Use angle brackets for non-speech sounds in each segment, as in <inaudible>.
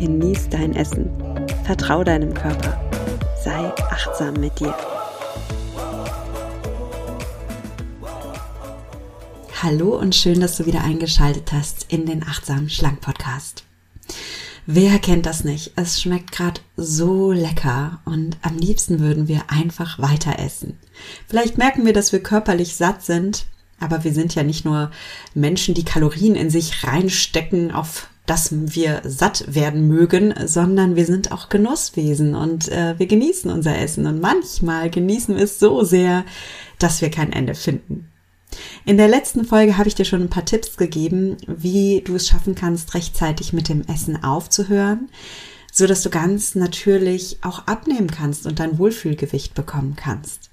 genieß dein Essen, vertrau deinem Körper, sei achtsam mit dir. Hallo und schön, dass du wieder eingeschaltet hast in den Achtsamen Schlank Podcast. Wer kennt das nicht? Es schmeckt gerade so lecker und am liebsten würden wir einfach weiter essen. Vielleicht merken wir, dass wir körperlich satt sind, aber wir sind ja nicht nur Menschen, die Kalorien in sich reinstecken, auf dass wir satt werden mögen, sondern wir sind auch Genusswesen und äh, wir genießen unser Essen und manchmal genießen wir es so sehr, dass wir kein Ende finden. In der letzten Folge habe ich dir schon ein paar Tipps gegeben, wie du es schaffen kannst, rechtzeitig mit dem Essen aufzuhören, so dass du ganz natürlich auch abnehmen kannst und dein Wohlfühlgewicht bekommen kannst.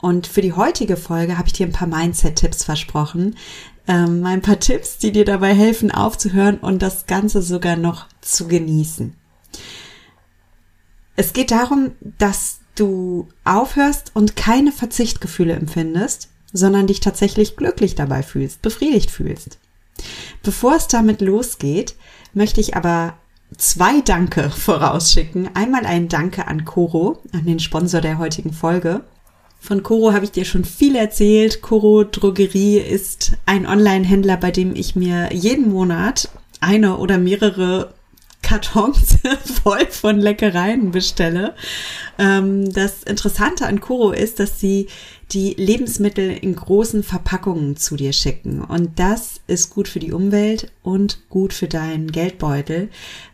Und für die heutige Folge habe ich dir ein paar Mindset-Tipps versprochen, ähm, ein paar Tipps, die dir dabei helfen, aufzuhören und das Ganze sogar noch zu genießen. Es geht darum, dass du aufhörst und keine Verzichtgefühle empfindest, sondern dich tatsächlich glücklich dabei fühlst, befriedigt fühlst. Bevor es damit losgeht, möchte ich aber zwei Danke <laughs> vorausschicken. Einmal ein Danke an Coro, an den Sponsor der heutigen Folge. Von Coro habe ich dir schon viel erzählt. Coro Drogerie ist ein Online-Händler, bei dem ich mir jeden Monat eine oder mehrere Kartons <laughs> voll von Leckereien bestelle. Ähm, das Interessante an Kuro ist, dass sie die Lebensmittel in großen Verpackungen zu dir schicken. Und das ist gut für die Umwelt und gut für deinen Geldbeutel,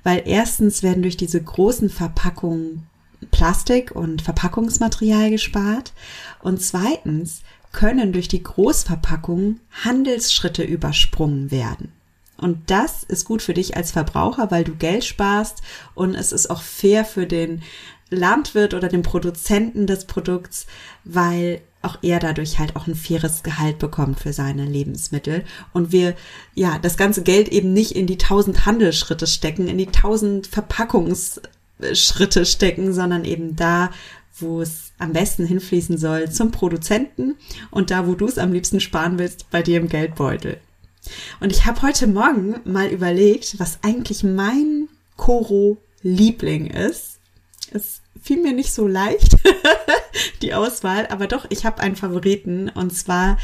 weil erstens werden durch diese großen Verpackungen Plastik und Verpackungsmaterial gespart und zweitens können durch die Großverpackung Handelsschritte übersprungen werden. Und das ist gut für dich als Verbraucher, weil du Geld sparst und es ist auch fair für den Landwirt oder den Produzenten des Produkts, weil auch er dadurch halt auch ein faires Gehalt bekommt für seine Lebensmittel und wir ja das ganze Geld eben nicht in die tausend Handelsschritte stecken, in die tausend Verpackungsschritte stecken, sondern eben da, wo es am besten hinfließen soll, zum Produzenten und da, wo du es am liebsten sparen willst, bei dir im Geldbeutel. Und ich habe heute Morgen mal überlegt, was eigentlich mein Koro-Liebling ist. Es fiel mir nicht so leicht, <laughs> die Auswahl, aber doch, ich habe einen Favoriten und zwar,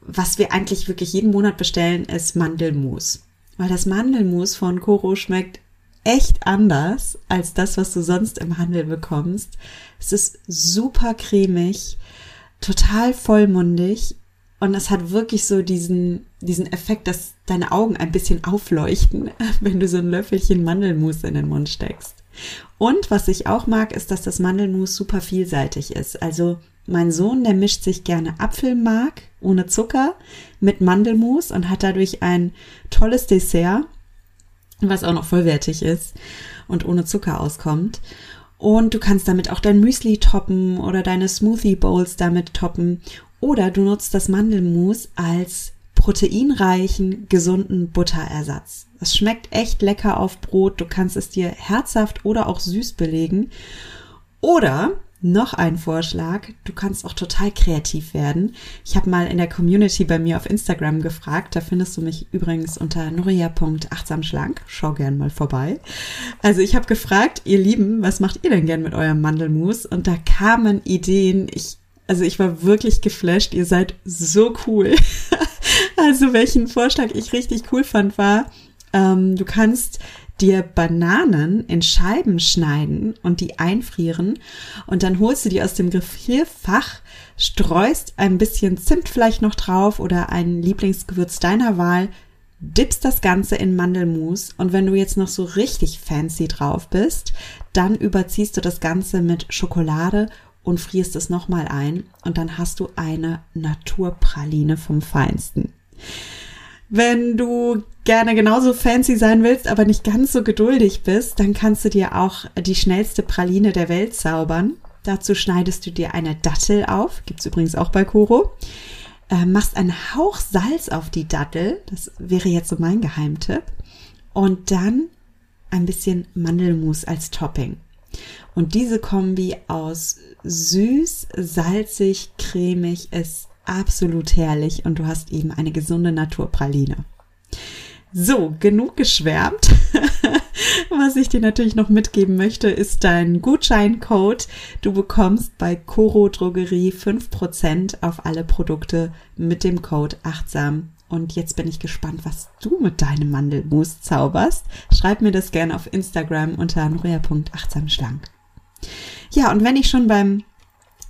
was wir eigentlich wirklich jeden Monat bestellen, ist Mandelmus. Weil das Mandelmus von Koro schmeckt echt anders als das, was du sonst im Handel bekommst. Es ist super cremig, total vollmundig und es hat wirklich so diesen, diesen Effekt, dass deine Augen ein bisschen aufleuchten, <laughs> wenn du so ein Löffelchen Mandelmus in den Mund steckst. Und was ich auch mag, ist, dass das Mandelmus super vielseitig ist. Also mein Sohn, der mischt sich gerne Apfelmark ohne Zucker mit Mandelmus und hat dadurch ein tolles Dessert, was auch noch vollwertig ist und ohne Zucker auskommt. Und du kannst damit auch dein Müsli toppen oder deine Smoothie Bowls damit toppen. Oder du nutzt das Mandelmus als proteinreichen, gesunden Butterersatz. Es schmeckt echt lecker auf Brot. Du kannst es dir herzhaft oder auch süß belegen. Oder noch ein Vorschlag, du kannst auch total kreativ werden. Ich habe mal in der Community bei mir auf Instagram gefragt, da findest du mich übrigens unter nuria.achtsamschlank. Schau gern mal vorbei. Also ich habe gefragt, ihr Lieben, was macht ihr denn gern mit eurem Mandelmus? Und da kamen Ideen. Ich, also ich war wirklich geflasht. Ihr seid so cool. <laughs> also welchen Vorschlag ich richtig cool fand war, ähm, du kannst dir Bananen in Scheiben schneiden und die einfrieren und dann holst du die aus dem Gefrierfach, streust ein bisschen Zimt vielleicht noch drauf oder ein Lieblingsgewürz deiner Wahl, dippst das Ganze in Mandelmus und wenn du jetzt noch so richtig fancy drauf bist, dann überziehst du das Ganze mit Schokolade und frierst es nochmal ein und dann hast du eine Naturpraline vom Feinsten. Wenn du gerne genauso fancy sein willst, aber nicht ganz so geduldig bist, dann kannst du dir auch die schnellste Praline der Welt zaubern. Dazu schneidest du dir eine Dattel auf, gibt's übrigens auch bei Koro. Äh, machst einen Hauch Salz auf die Dattel, das wäre jetzt so mein Geheimtipp. Und dann ein bisschen Mandelmus als Topping. Und diese Kombi aus süß, salzig, cremig ist absolut herrlich und du hast eben eine gesunde Naturpraline. So, genug geschwärmt. <laughs> Was ich dir natürlich noch mitgeben möchte, ist dein Gutscheincode. Du bekommst bei Coro Drogerie 5% auf alle Produkte mit dem Code achtsam. Und jetzt bin ich gespannt, was du mit deinem Mandelmus zauberst. Schreib mir das gerne auf Instagram unter nuria.achtsamschlank. Ja, und wenn ich schon beim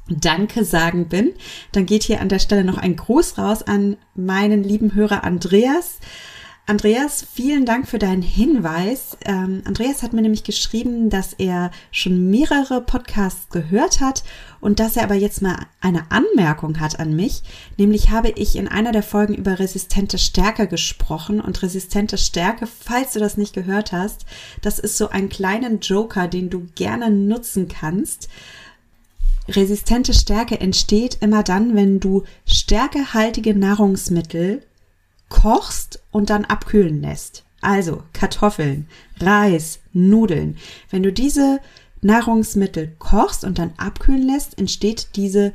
Danke sagen bin, dann geht hier an der Stelle noch ein Gruß raus an meinen lieben Hörer Andreas. Andreas, vielen Dank für deinen Hinweis. Ähm, Andreas hat mir nämlich geschrieben, dass er schon mehrere Podcasts gehört hat und dass er aber jetzt mal eine Anmerkung hat an mich. Nämlich habe ich in einer der Folgen über resistente Stärke gesprochen und resistente Stärke, falls du das nicht gehört hast, das ist so ein kleiner Joker, den du gerne nutzen kannst. Resistente Stärke entsteht immer dann, wenn du stärkehaltige Nahrungsmittel kochst und dann abkühlen lässt. Also Kartoffeln, Reis, Nudeln. Wenn du diese Nahrungsmittel kochst und dann abkühlen lässt, entsteht diese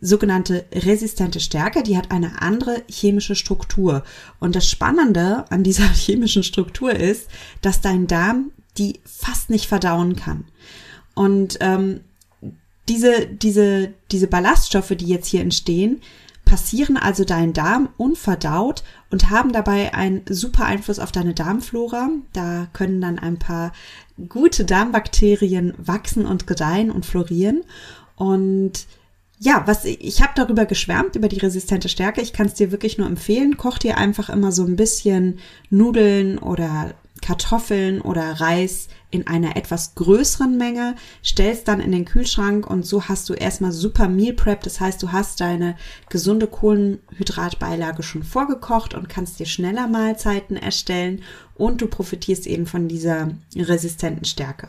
sogenannte resistente Stärke, die hat eine andere chemische Struktur. Und das Spannende an dieser <laughs> chemischen Struktur ist, dass dein Darm die fast nicht verdauen kann. Und ähm, diese, diese, diese Ballaststoffe, die jetzt hier entstehen, passieren also deinen Darm unverdaut und haben dabei einen super Einfluss auf deine Darmflora. Da können dann ein paar gute Darmbakterien wachsen und gedeihen und florieren. Und ja, was ich habe darüber geschwärmt über die resistente Stärke. Ich kann es dir wirklich nur empfehlen. Koch dir einfach immer so ein bisschen Nudeln oder Kartoffeln oder Reis in einer etwas größeren Menge, stellst dann in den Kühlschrank und so hast du erstmal super Meal Prep. Das heißt, du hast deine gesunde Kohlenhydratbeilage schon vorgekocht und kannst dir schneller Mahlzeiten erstellen und du profitierst eben von dieser resistenten Stärke.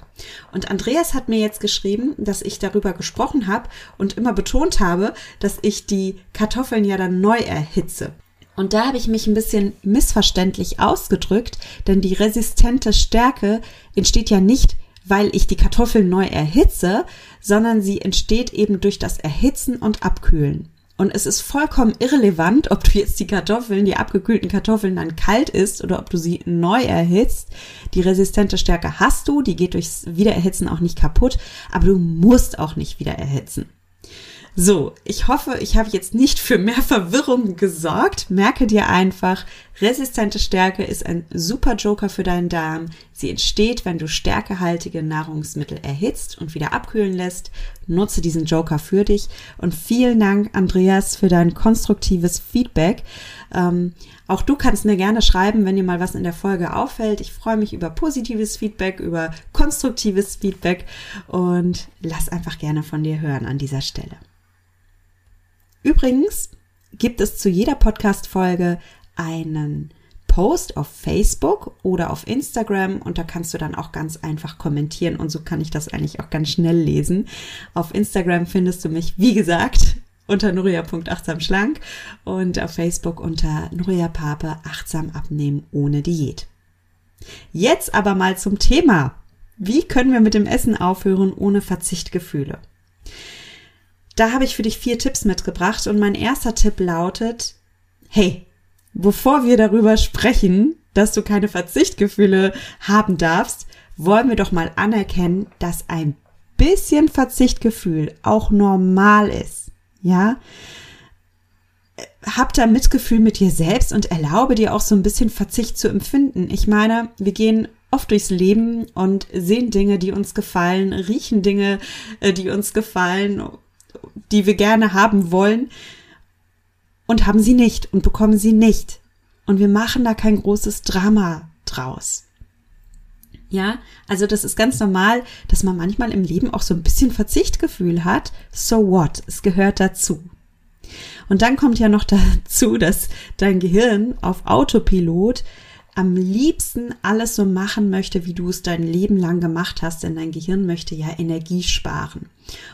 Und Andreas hat mir jetzt geschrieben, dass ich darüber gesprochen habe und immer betont habe, dass ich die Kartoffeln ja dann neu erhitze. Und da habe ich mich ein bisschen missverständlich ausgedrückt, denn die resistente Stärke entsteht ja nicht, weil ich die Kartoffeln neu erhitze, sondern sie entsteht eben durch das Erhitzen und Abkühlen. Und es ist vollkommen irrelevant, ob du jetzt die Kartoffeln, die abgekühlten Kartoffeln dann kalt isst oder ob du sie neu erhitzt. Die resistente Stärke hast du, die geht durchs Wiedererhitzen auch nicht kaputt, aber du musst auch nicht wieder erhitzen. So, ich hoffe, ich habe jetzt nicht für mehr Verwirrung gesorgt. Merke dir einfach, resistente Stärke ist ein super Joker für deinen Darm. Sie entsteht, wenn du stärkehaltige Nahrungsmittel erhitzt und wieder abkühlen lässt. Nutze diesen Joker für dich. Und vielen Dank, Andreas, für dein konstruktives Feedback. Ähm, auch du kannst mir gerne schreiben, wenn dir mal was in der Folge auffällt. Ich freue mich über positives Feedback, über konstruktives Feedback und lass einfach gerne von dir hören an dieser Stelle. Übrigens gibt es zu jeder Podcast-Folge einen Post auf Facebook oder auf Instagram und da kannst du dann auch ganz einfach kommentieren und so kann ich das eigentlich auch ganz schnell lesen. Auf Instagram findest du mich, wie gesagt, unter nuria.achtsamschlank und auf Facebook unter Nuria Pape achtsam abnehmen ohne Diät. Jetzt aber mal zum Thema. Wie können wir mit dem Essen aufhören ohne Verzichtgefühle? Da habe ich für dich vier Tipps mitgebracht und mein erster Tipp lautet, hey, bevor wir darüber sprechen, dass du keine Verzichtgefühle haben darfst, wollen wir doch mal anerkennen, dass ein bisschen Verzichtgefühl auch normal ist. Ja? Hab da Mitgefühl mit dir selbst und erlaube dir auch so ein bisschen Verzicht zu empfinden. Ich meine, wir gehen oft durchs Leben und sehen Dinge, die uns gefallen, riechen Dinge, äh, die uns gefallen die wir gerne haben wollen und haben sie nicht und bekommen sie nicht. Und wir machen da kein großes Drama draus. Ja, also das ist ganz normal, dass man manchmal im Leben auch so ein bisschen Verzichtgefühl hat. So what? Es gehört dazu. Und dann kommt ja noch <laughs> dazu, dass dein Gehirn auf Autopilot am liebsten alles so machen möchte, wie du es dein Leben lang gemacht hast, denn dein Gehirn möchte ja Energie sparen.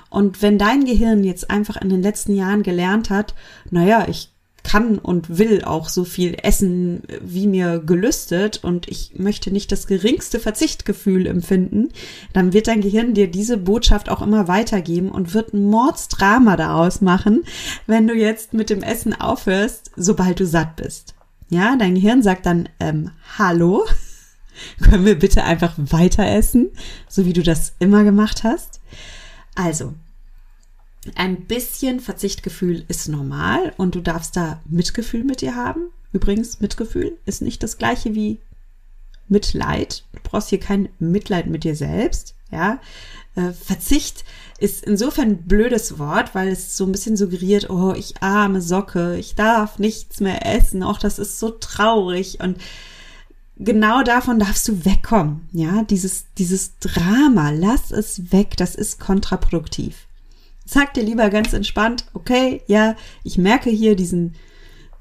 Und wenn dein Gehirn jetzt einfach in den letzten Jahren gelernt hat, naja, ich kann und will auch so viel essen, wie mir gelüstet und ich möchte nicht das geringste Verzichtgefühl empfinden, dann wird dein Gehirn dir diese Botschaft auch immer weitergeben und wird ein Mordsdrama daraus machen, wenn du jetzt mit dem Essen aufhörst, sobald du satt bist. Ja, dein Gehirn sagt dann, ähm, hallo, <laughs> können wir bitte einfach weiter essen, so wie du das immer gemacht hast? Also, ein bisschen Verzichtgefühl ist normal und du darfst da Mitgefühl mit dir haben. Übrigens, Mitgefühl ist nicht das gleiche wie Mitleid. Du brauchst hier kein Mitleid mit dir selbst. Ja, äh, Verzicht ist insofern ein blödes Wort, weil es so ein bisschen suggeriert, oh, ich arme Socke, ich darf nichts mehr essen, auch das ist so traurig und genau davon darfst du wegkommen. Ja, dieses, dieses Drama, lass es weg, das ist kontraproduktiv. Sag dir lieber ganz entspannt, okay, ja, ich merke hier diesen,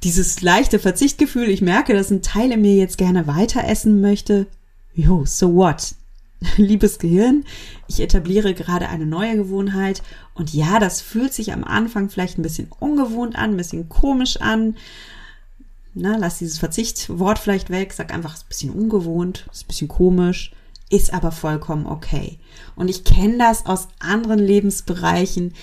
dieses leichte Verzichtgefühl, ich merke, dass ein Teil in mir jetzt gerne weiter essen möchte. Jo, so what? <laughs> liebes Gehirn, ich etabliere gerade eine neue Gewohnheit und ja, das fühlt sich am Anfang vielleicht ein bisschen ungewohnt an, ein bisschen komisch an. Na, lass dieses Verzichtwort vielleicht weg, sag einfach, es ist ein bisschen ungewohnt, es ist ein bisschen komisch, ist aber vollkommen okay. Und ich kenne das aus anderen Lebensbereichen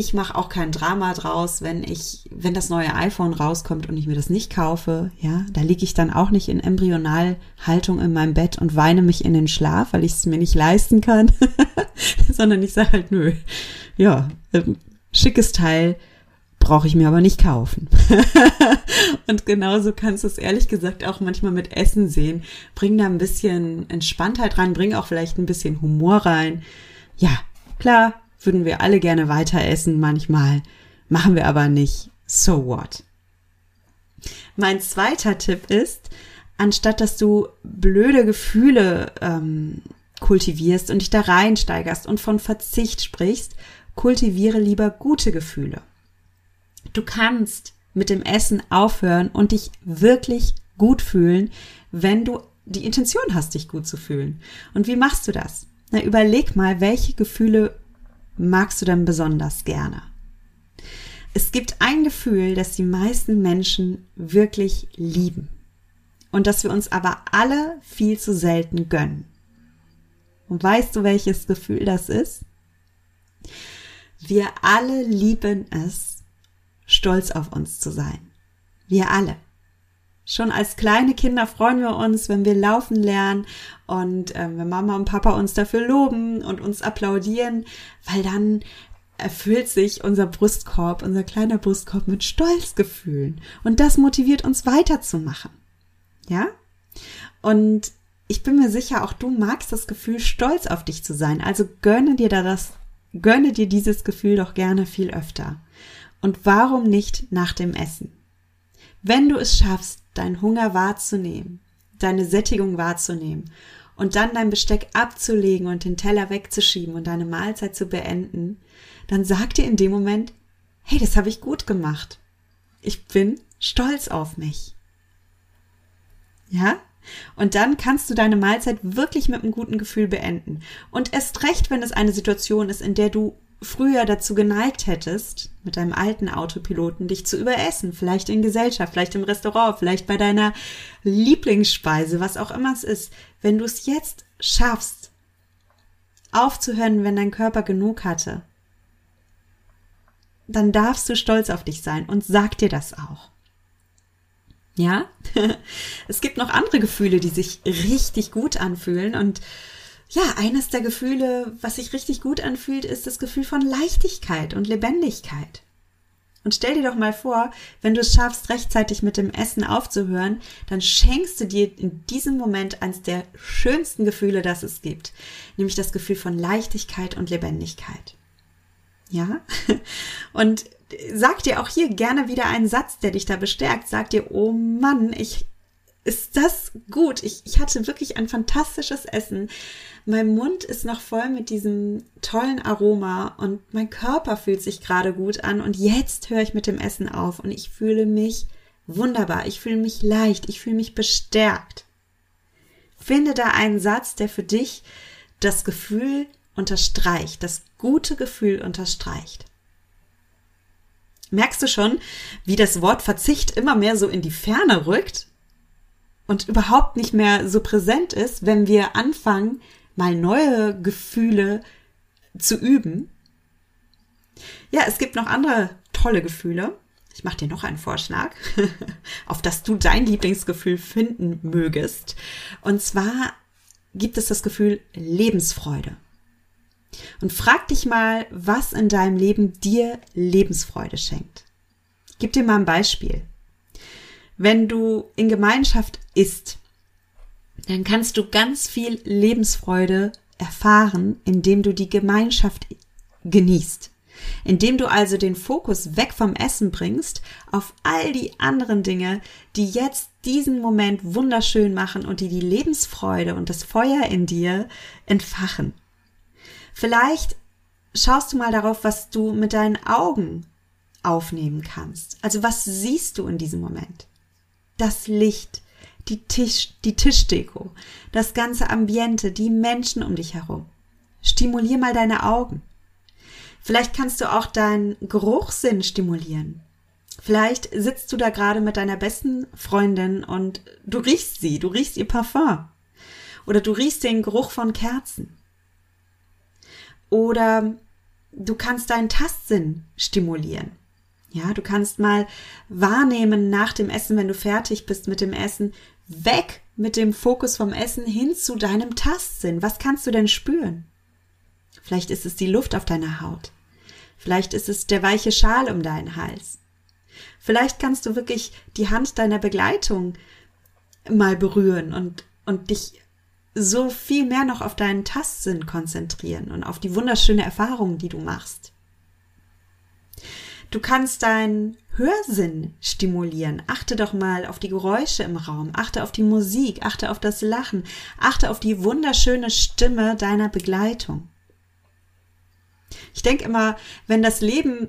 ich mache auch kein Drama draus, wenn ich, wenn das neue iPhone rauskommt und ich mir das nicht kaufe, ja, da liege ich dann auch nicht in Embryonalhaltung in meinem Bett und weine mich in den Schlaf, weil ich es mir nicht leisten kann, <laughs> sondern ich sage halt, nö, ja, ähm, schickes Teil brauche ich mir aber nicht kaufen. <laughs> und genauso kannst du es ehrlich gesagt auch manchmal mit Essen sehen. Bring da ein bisschen Entspanntheit rein, bring auch vielleicht ein bisschen Humor rein. Ja, klar, würden wir alle gerne weiter essen manchmal, machen wir aber nicht. So what? Mein zweiter Tipp ist, anstatt dass du blöde Gefühle ähm, kultivierst und dich da reinsteigerst und von Verzicht sprichst, kultiviere lieber gute Gefühle. Du kannst mit dem Essen aufhören und dich wirklich gut fühlen, wenn du die Intention hast, dich gut zu fühlen. Und wie machst du das? Na, überleg mal, welche Gefühle magst du denn besonders gerne? Es gibt ein Gefühl, das die meisten Menschen wirklich lieben und das wir uns aber alle viel zu selten gönnen. Und weißt du, welches Gefühl das ist? Wir alle lieben es, stolz auf uns zu sein. Wir alle. Schon als kleine Kinder freuen wir uns, wenn wir laufen lernen und äh, wenn Mama und Papa uns dafür loben und uns applaudieren, weil dann erfüllt sich unser Brustkorb, unser kleiner Brustkorb mit Stolzgefühlen. Und das motiviert uns weiterzumachen. Ja? Und ich bin mir sicher, auch du magst das Gefühl, stolz auf dich zu sein. Also gönne dir da das, gönne dir dieses Gefühl doch gerne viel öfter. Und warum nicht nach dem Essen? Wenn du es schaffst, deinen Hunger wahrzunehmen, deine Sättigung wahrzunehmen und dann dein Besteck abzulegen und den Teller wegzuschieben und deine Mahlzeit zu beenden, dann sag dir in dem Moment, hey, das habe ich gut gemacht. Ich bin stolz auf mich. Ja? Und dann kannst du deine Mahlzeit wirklich mit einem guten Gefühl beenden. Und erst recht, wenn es eine Situation ist, in der du früher dazu geneigt hättest, mit deinem alten Autopiloten dich zu überessen, vielleicht in Gesellschaft, vielleicht im Restaurant, vielleicht bei deiner Lieblingsspeise, was auch immer es ist, wenn du es jetzt schaffst, aufzuhören, wenn dein Körper genug hatte, dann darfst du stolz auf dich sein und sag dir das auch. Ja, <laughs> es gibt noch andere Gefühle, die sich richtig gut anfühlen und ja, eines der Gefühle, was sich richtig gut anfühlt, ist das Gefühl von Leichtigkeit und Lebendigkeit. Und stell dir doch mal vor, wenn du es schaffst, rechtzeitig mit dem Essen aufzuhören, dann schenkst du dir in diesem Moment eines der schönsten Gefühle, das es gibt, nämlich das Gefühl von Leichtigkeit und Lebendigkeit. Ja? <laughs> Und sag dir auch hier gerne wieder einen Satz, der dich da bestärkt. Sag dir, oh Mann, ich ist das gut. Ich, ich hatte wirklich ein fantastisches Essen. Mein Mund ist noch voll mit diesem tollen Aroma und mein Körper fühlt sich gerade gut an und jetzt höre ich mit dem Essen auf und ich fühle mich wunderbar. Ich fühle mich leicht. Ich fühle mich bestärkt. Finde da einen Satz, der für dich das Gefühl unterstreicht, das gute Gefühl unterstreicht. Merkst du schon, wie das Wort Verzicht immer mehr so in die Ferne rückt und überhaupt nicht mehr so präsent ist, wenn wir anfangen, mal neue Gefühle zu üben? Ja, es gibt noch andere tolle Gefühle. Ich mache dir noch einen Vorschlag, <laughs> auf das du dein Lieblingsgefühl finden mögest. Und zwar gibt es das Gefühl Lebensfreude. Und frag dich mal, was in deinem Leben dir Lebensfreude schenkt. gib dir mal ein Beispiel. Wenn du in Gemeinschaft isst, dann kannst du ganz viel Lebensfreude erfahren, indem du die Gemeinschaft genießt. Indem du also den Fokus weg vom Essen bringst auf all die anderen Dinge, die jetzt diesen Moment wunderschön machen und die die Lebensfreude und das Feuer in dir entfachen. Vielleicht schaust du mal darauf, was du mit deinen Augen aufnehmen kannst. Also was siehst du in diesem Moment? Das Licht, die Tisch, die Tischdeko, das ganze Ambiente, die Menschen um dich herum. Stimulier mal deine Augen. Vielleicht kannst du auch deinen Geruchssinn stimulieren. Vielleicht sitzt du da gerade mit deiner besten Freundin und du riechst sie, du riechst ihr Parfum. Oder du riechst den Geruch von Kerzen. Oder du kannst deinen Tastsinn stimulieren. Ja, du kannst mal wahrnehmen nach dem Essen, wenn du fertig bist mit dem Essen, weg mit dem Fokus vom Essen hin zu deinem Tastsinn. Was kannst du denn spüren? Vielleicht ist es die Luft auf deiner Haut. Vielleicht ist es der weiche Schal um deinen Hals. Vielleicht kannst du wirklich die Hand deiner Begleitung mal berühren und, und dich so viel mehr noch auf deinen Tastsinn konzentrieren und auf die wunderschöne Erfahrung, die du machst. Du kannst deinen Hörsinn stimulieren. Achte doch mal auf die Geräusche im Raum, achte auf die Musik, achte auf das Lachen, achte auf die wunderschöne Stimme deiner Begleitung. Ich denke immer, wenn das Leben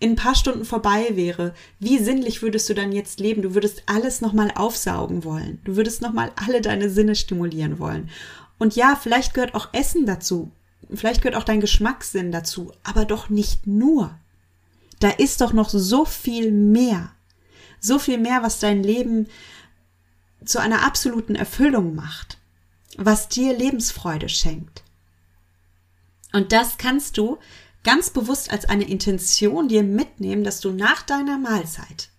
in ein paar Stunden vorbei wäre, wie sinnlich würdest du dann jetzt leben? Du würdest alles nochmal aufsaugen wollen. Du würdest nochmal alle deine Sinne stimulieren wollen. Und ja, vielleicht gehört auch Essen dazu. Vielleicht gehört auch dein Geschmackssinn dazu. Aber doch nicht nur. Da ist doch noch so viel mehr. So viel mehr, was dein Leben zu einer absoluten Erfüllung macht. Was dir Lebensfreude schenkt. Und das kannst du ganz bewusst als eine Intention dir mitnehmen, dass du nach deiner Mahlzeit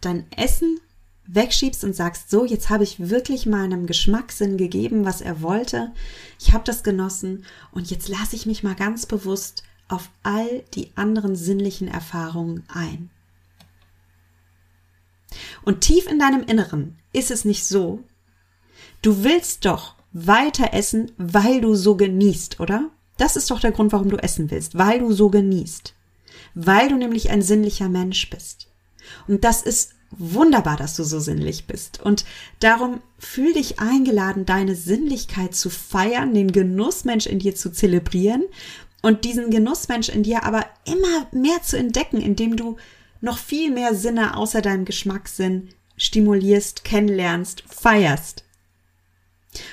dein Essen wegschiebst und sagst, so, jetzt habe ich wirklich meinem Geschmackssinn gegeben, was er wollte. Ich habe das genossen und jetzt lasse ich mich mal ganz bewusst auf all die anderen sinnlichen Erfahrungen ein. Und tief in deinem Inneren ist es nicht so, du willst doch weiter essen, weil du so genießt, oder? Das ist doch der Grund, warum du essen willst, weil du so genießt. Weil du nämlich ein sinnlicher Mensch bist. Und das ist wunderbar, dass du so sinnlich bist. Und darum fühl dich eingeladen, deine Sinnlichkeit zu feiern, den Genussmensch in dir zu zelebrieren und diesen Genussmensch in dir aber immer mehr zu entdecken, indem du noch viel mehr Sinne außer deinem Geschmackssinn stimulierst, kennenlernst, feierst.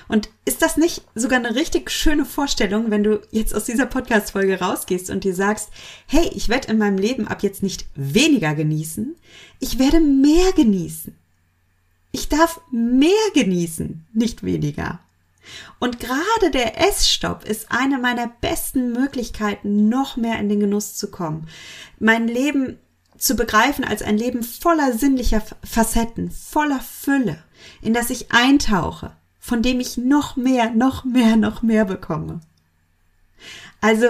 Und ist das nicht sogar eine richtig schöne Vorstellung, wenn du jetzt aus dieser Podcast-Folge rausgehst und dir sagst, hey, ich werde in meinem Leben ab jetzt nicht weniger genießen, ich werde mehr genießen. Ich darf mehr genießen, nicht weniger. Und gerade der Essstopp ist eine meiner besten Möglichkeiten, noch mehr in den Genuss zu kommen. Mein Leben zu begreifen als ein Leben voller sinnlicher Facetten, voller Fülle, in das ich eintauche, von dem ich noch mehr, noch mehr, noch mehr bekomme. Also,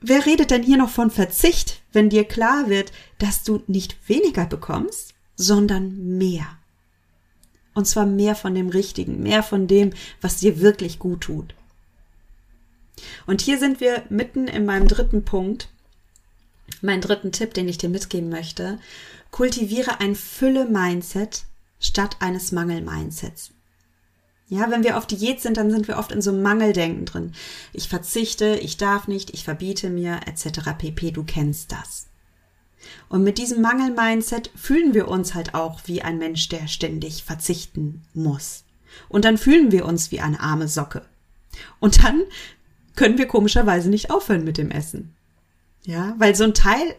wer redet denn hier noch von Verzicht, wenn dir klar wird, dass du nicht weniger bekommst, sondern mehr? Und zwar mehr von dem Richtigen, mehr von dem, was dir wirklich gut tut. Und hier sind wir mitten in meinem dritten Punkt, meinen dritten Tipp, den ich dir mitgeben möchte. Kultiviere ein Fülle-Mindset statt eines Mangel-Mindsets. Ja, wenn wir auf Diät sind, dann sind wir oft in so einem Mangeldenken drin. Ich verzichte, ich darf nicht, ich verbiete mir, etc. pp. Du kennst das. Und mit diesem Mangel-Mindset fühlen wir uns halt auch wie ein Mensch, der ständig verzichten muss. Und dann fühlen wir uns wie eine arme Socke. Und dann können wir komischerweise nicht aufhören mit dem Essen. Ja, weil so ein Teil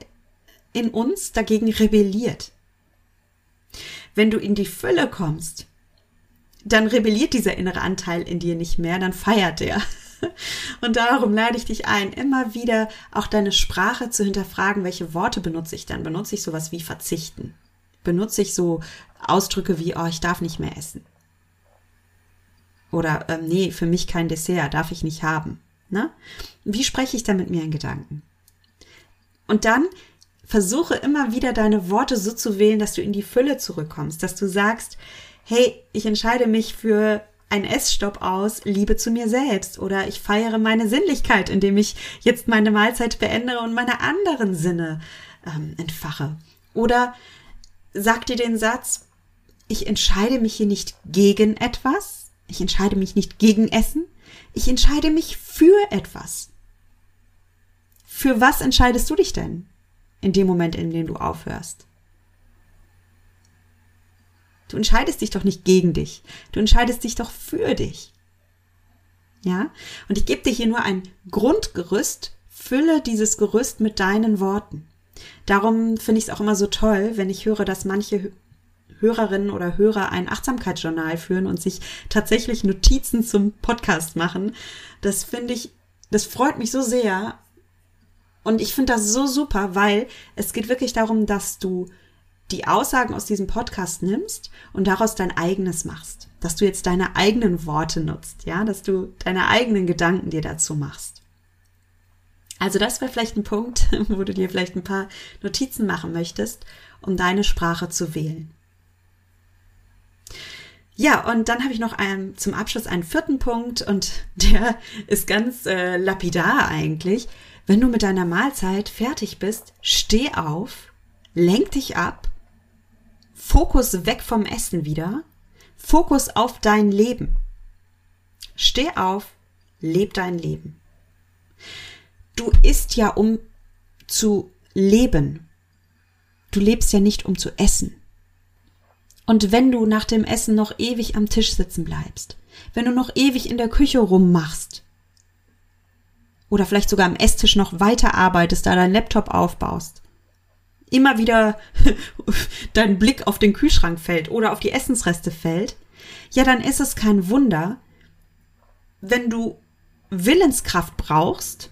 in uns dagegen rebelliert. Wenn du in die Fülle kommst, dann rebelliert dieser innere Anteil in dir nicht mehr, dann feiert er. <laughs> Und darum lade ich dich ein, immer wieder auch deine Sprache zu hinterfragen, welche Worte benutze ich dann? Benutze ich sowas wie verzichten? Benutze ich so Ausdrücke wie, oh, ich darf nicht mehr essen? Oder, ähm, nee, für mich kein Dessert, darf ich nicht haben. Ne? Wie spreche ich da mit mir in Gedanken? Und dann versuche immer wieder deine Worte so zu wählen, dass du in die Fülle zurückkommst, dass du sagst, hey, ich entscheide mich für ein Essstopp aus Liebe zu mir selbst oder ich feiere meine Sinnlichkeit, indem ich jetzt meine Mahlzeit beende und meine anderen Sinne ähm, entfache. Oder sag dir den Satz, ich entscheide mich hier nicht gegen etwas, ich entscheide mich nicht gegen Essen, ich entscheide mich für etwas. Für was entscheidest du dich denn in dem Moment, in dem du aufhörst? Du entscheidest dich doch nicht gegen dich. Du entscheidest dich doch für dich. Ja? Und ich gebe dir hier nur ein Grundgerüst. Fülle dieses Gerüst mit deinen Worten. Darum finde ich es auch immer so toll, wenn ich höre, dass manche Hörerinnen oder Hörer ein Achtsamkeitsjournal führen und sich tatsächlich Notizen zum Podcast machen. Das finde ich, das freut mich so sehr. Und ich finde das so super, weil es geht wirklich darum, dass du die Aussagen aus diesem Podcast nimmst und daraus dein eigenes machst. Dass du jetzt deine eigenen Worte nutzt, ja, dass du deine eigenen Gedanken dir dazu machst. Also das wäre vielleicht ein Punkt, <laughs> wo du dir vielleicht ein paar Notizen machen möchtest, um deine Sprache zu wählen. Ja, und dann habe ich noch einen, zum Abschluss einen vierten Punkt und <laughs> der ist ganz äh, lapidar eigentlich. Wenn du mit deiner Mahlzeit fertig bist, steh auf, lenk dich ab Fokus weg vom Essen wieder. Fokus auf dein Leben. Steh auf, leb dein Leben. Du isst ja, um zu leben. Du lebst ja nicht, um zu essen. Und wenn du nach dem Essen noch ewig am Tisch sitzen bleibst, wenn du noch ewig in der Küche rummachst, oder vielleicht sogar am Esstisch noch weiterarbeitest, da dein Laptop aufbaust, immer wieder <laughs> dein Blick auf den Kühlschrank fällt oder auf die Essensreste fällt, ja, dann ist es kein Wunder, wenn du Willenskraft brauchst,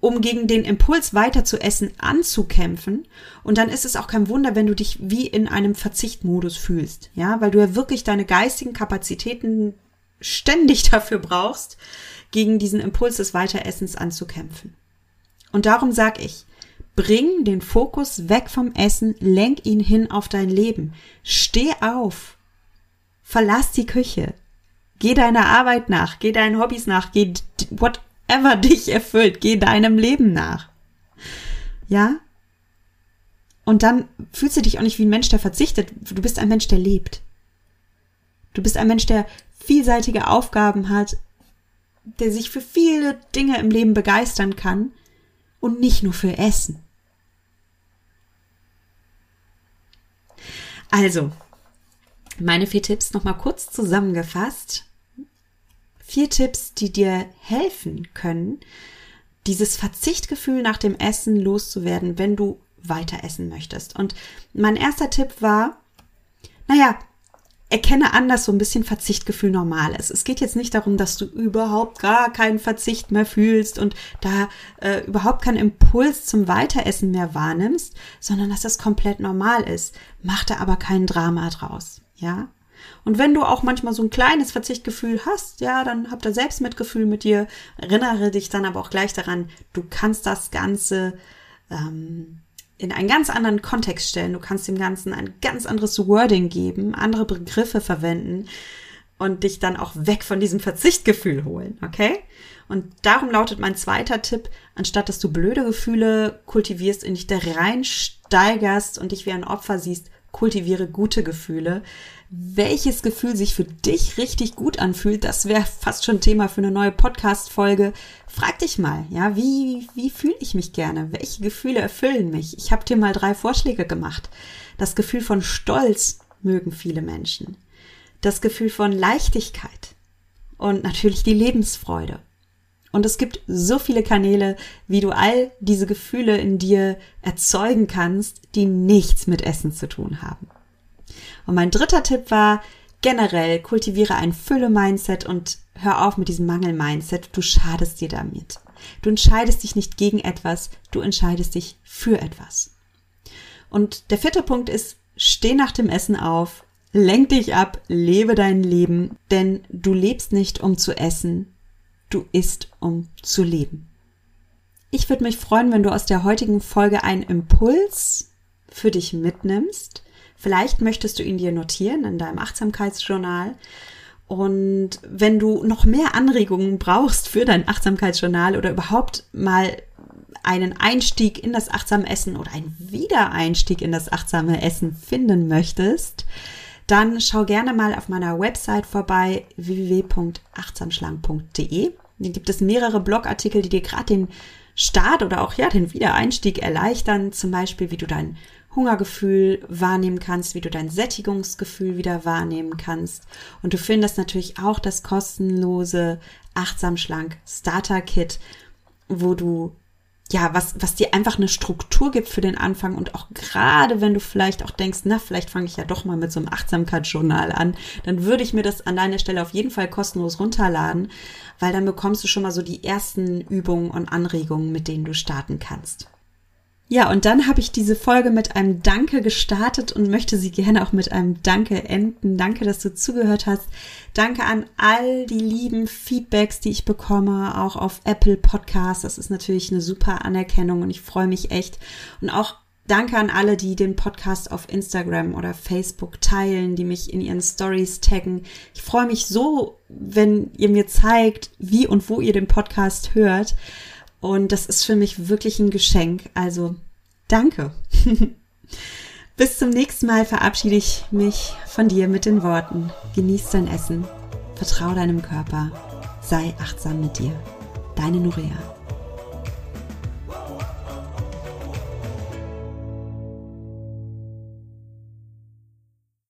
um gegen den Impuls weiter zu essen anzukämpfen. Und dann ist es auch kein Wunder, wenn du dich wie in einem Verzichtmodus fühlst. Ja, weil du ja wirklich deine geistigen Kapazitäten ständig <laughs> dafür brauchst, gegen diesen Impuls des Weiteressens anzukämpfen. Und darum sag ich, Bring den Fokus weg vom Essen, lenk ihn hin auf dein Leben. Steh auf. Verlass die Küche. Geh deiner Arbeit nach, geh deinen Hobbys nach, geh whatever dich erfüllt, geh deinem Leben nach. Ja? Und dann fühlst du dich auch nicht wie ein Mensch, der verzichtet. Du bist ein Mensch, der lebt. Du bist ein Mensch, der vielseitige Aufgaben hat, der sich für viele Dinge im Leben begeistern kann und nicht nur für Essen. Also, meine vier Tipps nochmal kurz zusammengefasst. Vier Tipps, die dir helfen können, dieses Verzichtgefühl nach dem Essen loszuwerden, wenn du weiter essen möchtest. Und mein erster Tipp war, naja, erkenne an, dass so ein bisschen Verzichtgefühl normal ist. Es geht jetzt nicht darum, dass du überhaupt gar keinen Verzicht mehr fühlst und da äh, überhaupt keinen Impuls zum Weiteressen mehr wahrnimmst, sondern dass das komplett normal ist. Mach da aber kein Drama draus, ja? Und wenn du auch manchmal so ein kleines Verzichtgefühl hast, ja, dann hab da Selbstmitgefühl mit dir. Erinnere dich dann aber auch gleich daran, du kannst das Ganze ähm, in einen ganz anderen Kontext stellen. Du kannst dem Ganzen ein ganz anderes Wording geben, andere Begriffe verwenden und dich dann auch weg von diesem Verzichtgefühl holen, okay? Und darum lautet mein zweiter Tipp, anstatt dass du blöde Gefühle kultivierst, in dich da reinsteigerst und dich wie ein Opfer siehst, kultiviere gute Gefühle. Welches Gefühl sich für dich richtig gut anfühlt, das wäre fast schon Thema für eine neue Podcast-Folge. Frag dich mal, ja, wie, wie fühle ich mich gerne? Welche Gefühle erfüllen mich? Ich habe dir mal drei Vorschläge gemacht. Das Gefühl von Stolz mögen viele Menschen. Das Gefühl von Leichtigkeit. Und natürlich die Lebensfreude. Und es gibt so viele Kanäle, wie du all diese Gefühle in dir erzeugen kannst, die nichts mit Essen zu tun haben. Und mein dritter Tipp war, generell kultiviere ein Fülle-Mindset und hör auf mit diesem Mangel-Mindset. Du schadest dir damit. Du entscheidest dich nicht gegen etwas, du entscheidest dich für etwas. Und der vierte Punkt ist, steh nach dem Essen auf, lenk dich ab, lebe dein Leben, denn du lebst nicht, um zu essen, du isst, um zu leben. Ich würde mich freuen, wenn du aus der heutigen Folge einen Impuls für dich mitnimmst. Vielleicht möchtest du ihn dir notieren in deinem Achtsamkeitsjournal. Und wenn du noch mehr Anregungen brauchst für dein Achtsamkeitsjournal oder überhaupt mal einen Einstieg in das achtsame Essen oder einen Wiedereinstieg in das achtsame Essen finden möchtest, dann schau gerne mal auf meiner Website vorbei www.achtsamschlank.de. Hier gibt es mehrere Blogartikel, die dir gerade den Start oder auch ja den Wiedereinstieg erleichtern. Zum Beispiel, wie du dein Hungergefühl wahrnehmen kannst, wie du dein Sättigungsgefühl wieder wahrnehmen kannst. Und du findest natürlich auch das kostenlose Achtsam Schlank Starter Kit, wo du ja, was, was dir einfach eine Struktur gibt für den Anfang und auch gerade wenn du vielleicht auch denkst, na, vielleicht fange ich ja doch mal mit so einem Achtsamkeitsjournal an, dann würde ich mir das an deiner Stelle auf jeden Fall kostenlos runterladen, weil dann bekommst du schon mal so die ersten Übungen und Anregungen, mit denen du starten kannst. Ja, und dann habe ich diese Folge mit einem Danke gestartet und möchte sie gerne auch mit einem Danke enden. Danke, dass du zugehört hast. Danke an all die lieben Feedbacks, die ich bekomme, auch auf Apple Podcasts. Das ist natürlich eine super Anerkennung und ich freue mich echt. Und auch Danke an alle, die den Podcast auf Instagram oder Facebook teilen, die mich in ihren Stories taggen. Ich freue mich so, wenn ihr mir zeigt, wie und wo ihr den Podcast hört. Und das ist für mich wirklich ein Geschenk. Also danke. <laughs> Bis zum nächsten Mal verabschiede ich mich von dir mit den Worten. Genieß dein Essen, vertrau deinem Körper, sei achtsam mit dir. Deine Nuria.